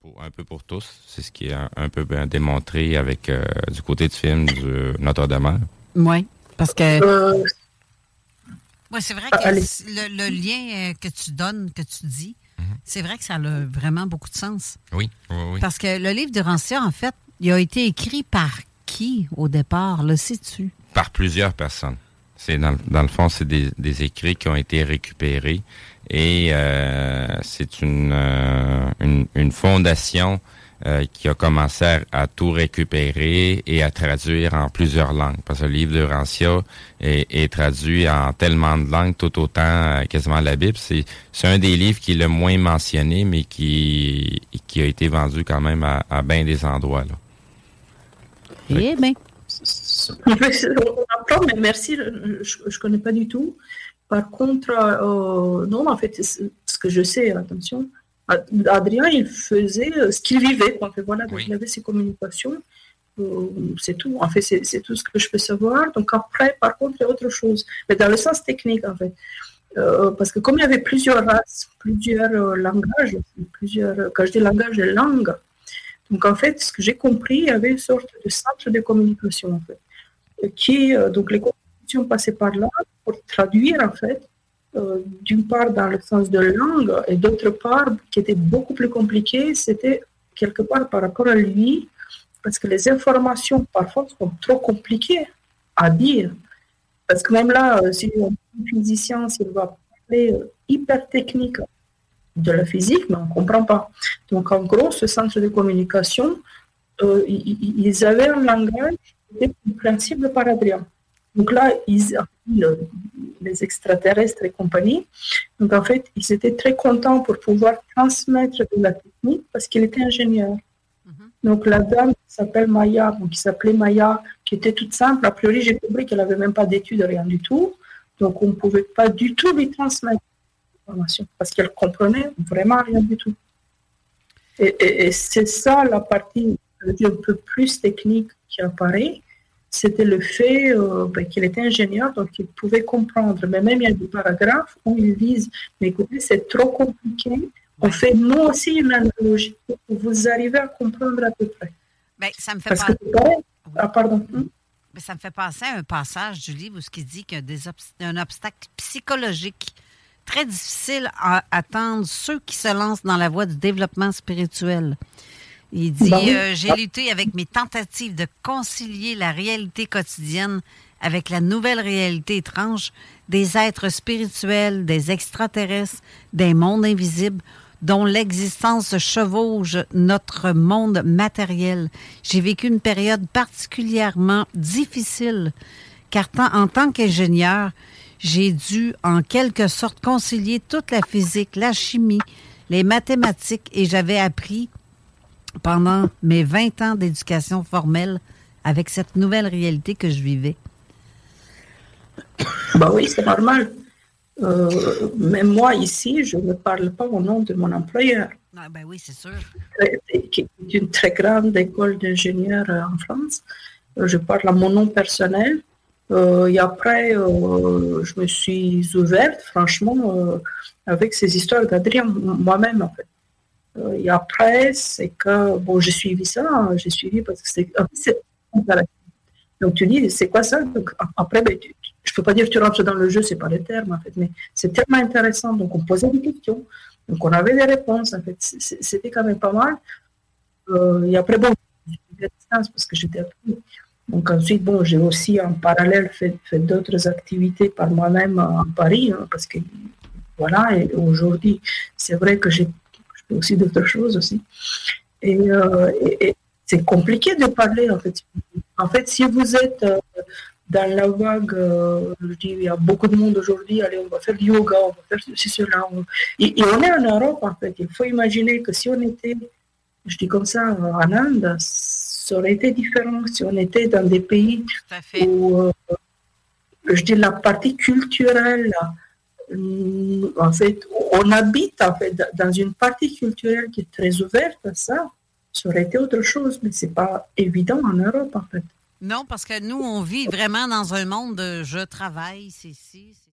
Pour, un peu pour tous. C'est ce qui est un, un peu bien démontré avec euh, du côté du film de Notre-Dame. Oui, parce que... Euh, Oui, c'est vrai Ah, que le, le lien euh, que tu donnes, que tu dis, c'est vrai que ça a vraiment beaucoup de sens. Oui, oui, oui. Parce que le livre de Rancia, en fait, il a été écrit par qui au départ, le sais-tu? Par plusieurs personnes. C'est dans, dans le fond, c'est des, des écrits qui ont été récupérés et euh, c'est une, euh, une une fondation euh, qui a commencé à, à tout récupérer et à traduire en plusieurs langues. Parce que le livre de Rancia est, est traduit en tellement de langues, tout autant euh, quasiment la Bible. C'est c'est un des livres qui est le moins mentionné, mais qui qui a été vendu quand même à, à bien des endroits. Là. Eh bien, on apprend, mais merci, je ne connais pas du tout. Par contre, euh, non, en fait, ce que je sais, attention, Ad- Adrien, il faisait euh, ce qu'il vivait. quoi. En fait, voilà, donc Oui. il avait ses communications. euh, c'est tout. En fait, c'est tout ce que je peux savoir. Donc après, par contre, il y a autre chose. Mais dans le sens technique, en fait. Euh, parce que comme il y avait plusieurs races, plusieurs langages, plusieurs, quand je dis langage, c'est langue. Donc en fait, ce que j'ai compris, il y avait une sorte de centre de communication, en fait, qui, euh, donc les communications passaient par là pour traduire, en fait, euh, d'une part dans le sens de langue, et d'autre part, qui était beaucoup plus compliqué, c'était quelque part par rapport à lui, parce que les informations parfois sont trop compliquées à dire. Parce que même là, euh, si un physicien, s'il va parler hyper technique de la physique, mais on ne comprend pas. Donc en gros, ce centre de communication, ils avaient un langage qui était compréhensible par Adrien. Donc là, ils, le- les extraterrestres et compagnie, donc en fait, ils étaient très contents pour pouvoir transmettre de la technique parce qu'il était ingénieur. Donc la dame qui s'appelle Maya, donc qui s'appelait Maya, qui était toute simple, a priori j'ai compris qu'elle n'avait même pas d'études, rien du tout. Donc on ne pouvait pas du tout lui transmettre l'information parce qu'elle comprenait vraiment rien du tout. Et, et- et c'est ça la partie un peu plus technique qui apparaît, c'était le fait euh, ben, qu'il était ingénieur, donc il pouvait comprendre. Mais même il y a des paragraphes où ils disent, mais écoutez, c'est trop compliqué. On fait nous aussi une analogie pour que vous arrivez à comprendre à peu près. ben, ça me fait Parce pas. que c'est pareil. Ah, pardon. Mais ça me fait penser à un passage du livre où ce qui dit qu'il y a des obst- un obstacle psychologique très difficile à atteindre ceux qui se lancent dans la voie du développement spirituel. Il dit Ben euh, J'ai lutté avec mes tentatives de concilier la réalité quotidienne avec la nouvelle réalité étrange des êtres spirituels, des extraterrestres, des mondes invisibles dont l'existence chevauche notre monde matériel. J'ai vécu une période particulièrement difficile car en tant qu'ingénieur, j'ai dû en quelque sorte concilier toute la physique, la chimie, les mathématiques et j'avais appris pendant mes 20 ans d'éducation formelle avec cette nouvelle réalité que je vivais. Bah oui, c'est normal. Euh, mais moi, ici, je ne parle pas au nom de mon employeur, Ah, ben oui, c'est sûr. qui est une très grande école d'ingénieurs euh, en France. Euh, Je parle à mon nom personnel. Euh, et après, euh, je me suis ouverte, franchement, avec ces histoires d'Adrien, moi-même, en fait. Euh, et après, c'est que, bon, j'ai suivi ça, hein, j'ai suivi parce que c'est. Donc tu dis, c'est quoi ça? Donc, Après, ben, je ne peux pas dire que tu rentres dans le jeu, c'est pas le terme, en fait, mais c'est tellement intéressant. Donc on posait des questions. Donc on avait des réponses, en fait. C'était quand même pas mal. Euh, et après, bon, à distance parce que j'étais à Donc ensuite, bon, j'ai aussi en parallèle fait, fait d'autres activités par moi-même à Paris, hein, parce que voilà, et aujourd'hui, c'est vrai que j'ai aussi d'autres choses aussi. Euh, et, c'est compliqué de parler, en fait. En fait, si vous êtes euh, dans la vague, euh, je dis, il y a beaucoup de monde aujourd'hui, allez, on va faire du yoga, on va faire ceci, cela. Et, on est en Europe, en fait. Il faut imaginer que si on était, je dis comme ça, en Inde, ça aurait été différent. Si on était dans des pays où, je dis, la partie culturelle, en fait, on habite en fait dans une partie culturelle qui est très ouverte à ça. Ça aurait été autre chose, mais c'est pas évident en Europe en fait. Non, parce que nous, on vit vraiment dans un monde de je travaille, c'est ci, c'est